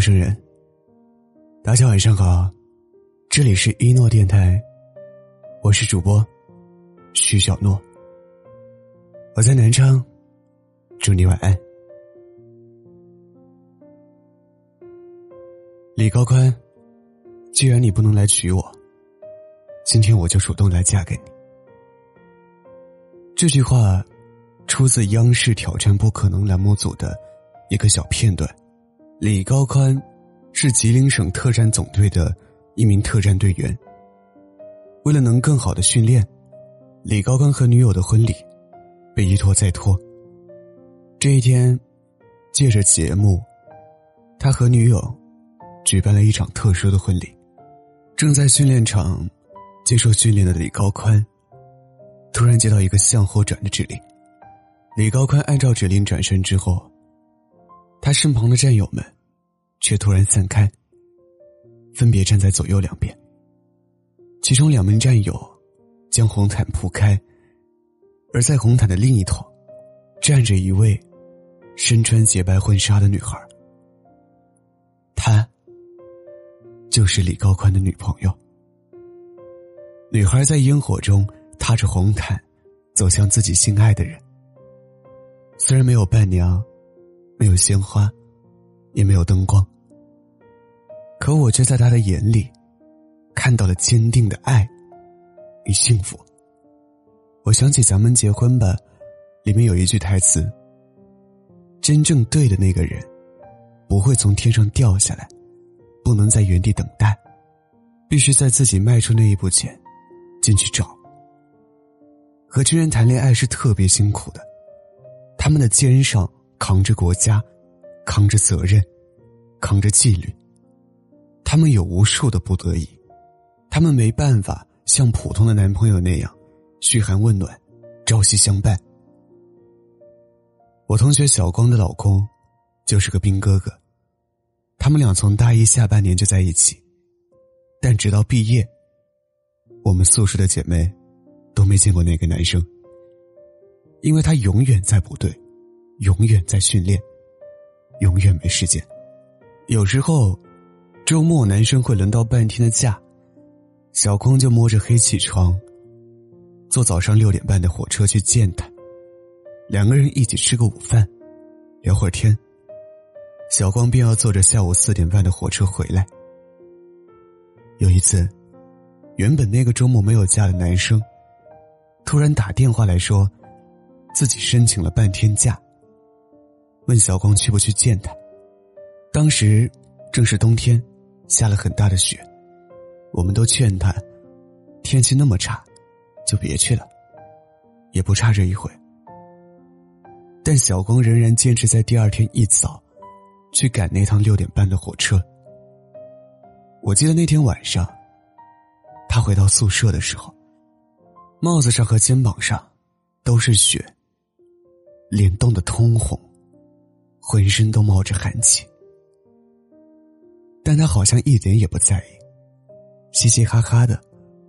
陌生人，大家晚上好，这里是一诺电台，我是主播徐小诺，我在南昌，祝你晚安。李高宽，既然你不能来娶我，今天我就主动来嫁给你。这句话出自央视挑战不可能栏目组的一个小片段。李高宽是吉林省特战总队的一名特战队员。为了能更好的训练，李高宽和女友的婚礼被一拖再拖。这一天，借着节目，他和女友举办了一场特殊的婚礼。正在训练场接受训练的李高宽，突然接到一个向后转的指令。李高宽按照指令转身之后。他身旁的战友们，却突然散开，分别站在左右两边。其中两名战友将红毯铺开，而在红毯的另一头，站着一位身穿洁白婚纱的女孩。她就是李高宽的女朋友。女孩在烟火中踏着红毯，走向自己心爱的人。虽然没有伴娘。没有鲜花，也没有灯光，可我却在他的眼里看到了坚定的爱与幸福。我想起《咱们结婚吧》里面有一句台词：“真正对的那个人，不会从天上掉下来，不能在原地等待，必须在自己迈出那一步前进去找。”和军人谈恋爱是特别辛苦的，他们的肩上。扛着国家，扛着责任，扛着纪律，他们有无数的不得已，他们没办法像普通的男朋友那样嘘寒问暖，朝夕相伴。我同学小光的老公就是个兵哥哥，他们俩从大一下半年就在一起，但直到毕业，我们宿舍的姐妹都没见过那个男生，因为他永远在部队。永远在训练，永远没时间。有时候，周末男生会轮到半天的假，小光就摸着黑起床，坐早上六点半的火车去见他。两个人一起吃个午饭，聊会儿天。小光便要坐着下午四点半的火车回来。有一次，原本那个周末没有假的男生，突然打电话来说，自己申请了半天假。问小光去不去见他？当时正是冬天，下了很大的雪，我们都劝他，天气那么差，就别去了，也不差这一回。但小光仍然坚持在第二天一早，去赶那趟六点半的火车。我记得那天晚上，他回到宿舍的时候，帽子上和肩膀上都是雪，脸冻得通红。浑身都冒着寒气，但她好像一点也不在意，嘻嘻哈哈的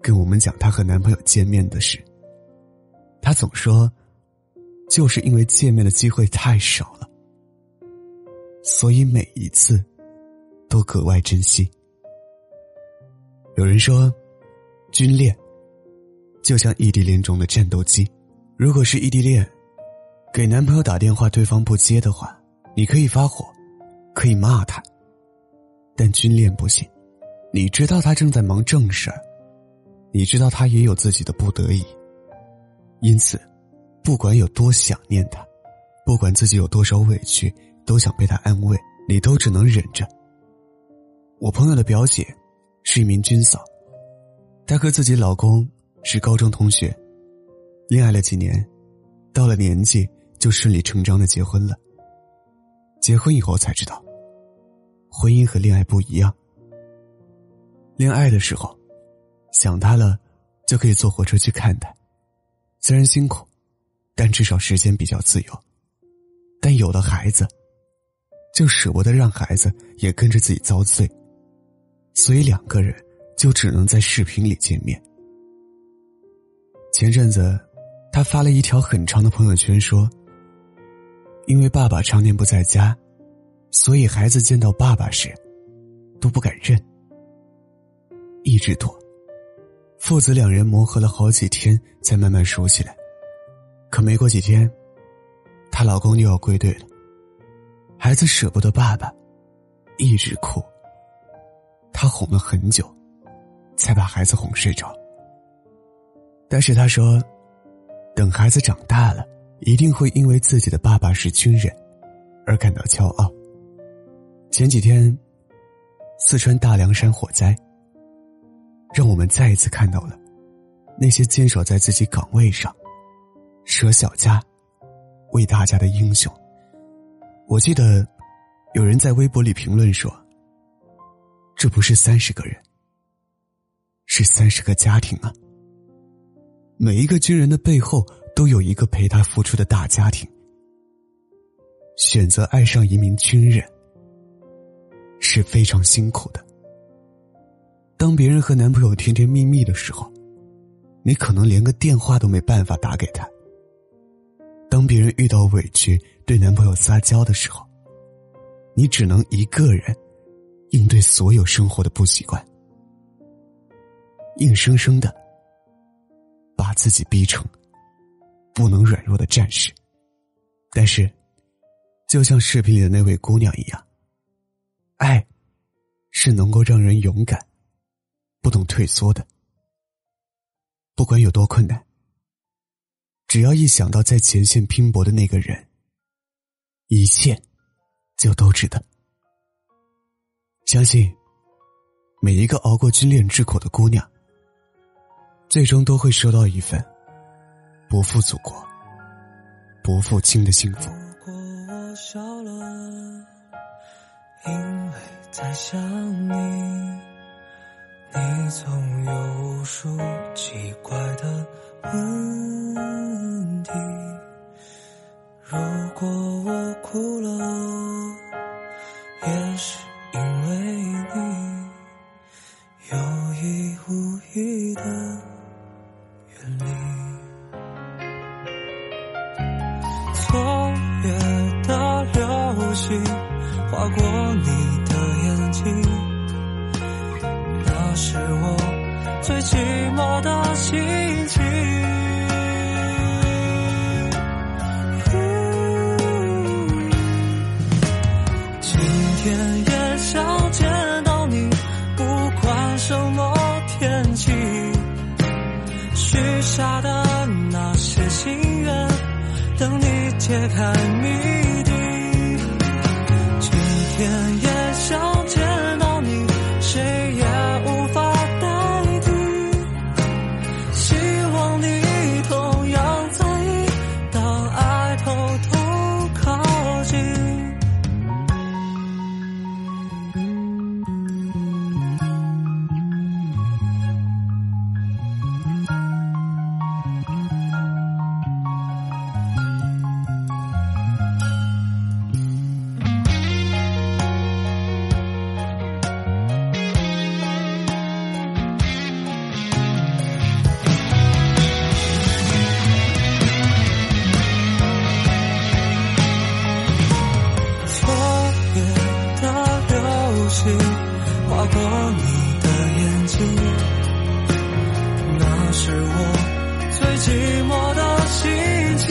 跟我们讲她和男朋友见面的事。她总说，就是因为见面的机会太少了，所以每一次都格外珍惜。有人说，军恋就像异地恋中的战斗机，如果是异地恋，给男朋友打电话，对方不接的话。你可以发火，可以骂他，但军恋不行。你知道他正在忙正事儿，你知道他也有自己的不得已。因此，不管有多想念他，不管自己有多少委屈，都想被他安慰，你都只能忍着。我朋友的表姐是一名军嫂，她和自己老公是高中同学，恋爱了几年，到了年纪就顺理成章的结婚了。结婚以后才知道，婚姻和恋爱不一样。恋爱的时候，想他了，就可以坐火车去看他，虽然辛苦，但至少时间比较自由。但有了孩子，就舍不得让孩子也跟着自己遭罪，所以两个人就只能在视频里见面。前阵子，他发了一条很长的朋友圈说。因为爸爸常年不在家，所以孩子见到爸爸时都不敢认，一直躲。父子两人磨合了好几天，才慢慢熟起来。可没过几天，她老公又要归队了。孩子舍不得爸爸，一直哭。她哄了很久，才把孩子哄睡着。但是她说，等孩子长大了，一定会因为自己的爸爸是军人，而感到骄傲。前几天，四川大凉山火灾。让我们再一次看到了那些坚守在自己岗位上、舍小家为大家的英雄。我记得有人在微博里评论说：“这不是三十个人，是三十个家庭啊！每一个军人的背后都有一个陪他付出的大家庭。选择爱上一名军人是非常辛苦的。”当别人和男朋友甜甜蜜蜜的时候，你可能连个电话都没办法打给他。当别人遇到委屈对男朋友撒娇的时候，你只能一个人应对所有生活的不习惯，硬生生的把自己逼成不能软弱的战士。但是，就像视频里的那位姑娘一样，爱是能够让人勇敢。不懂退缩的，不管有多困难，只要一想到在前线拼搏的那个人，一切就都值得。相信每一个熬过军恋之苦的姑娘，最终都会收到一份不负祖国、不负卿的幸福。如果我笑了，因为在想你。你总有无数奇怪的问题。如果我哭了，也是因为你有意无意的揭开谜底。今天做你的眼睛。那是我最寂寞的心情。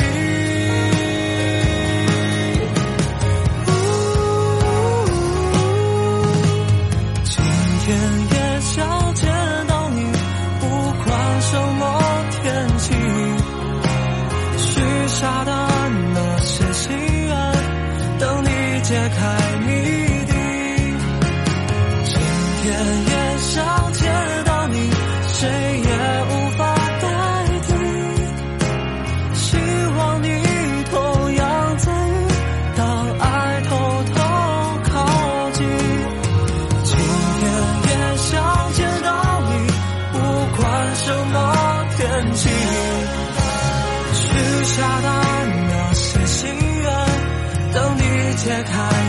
今天 check high.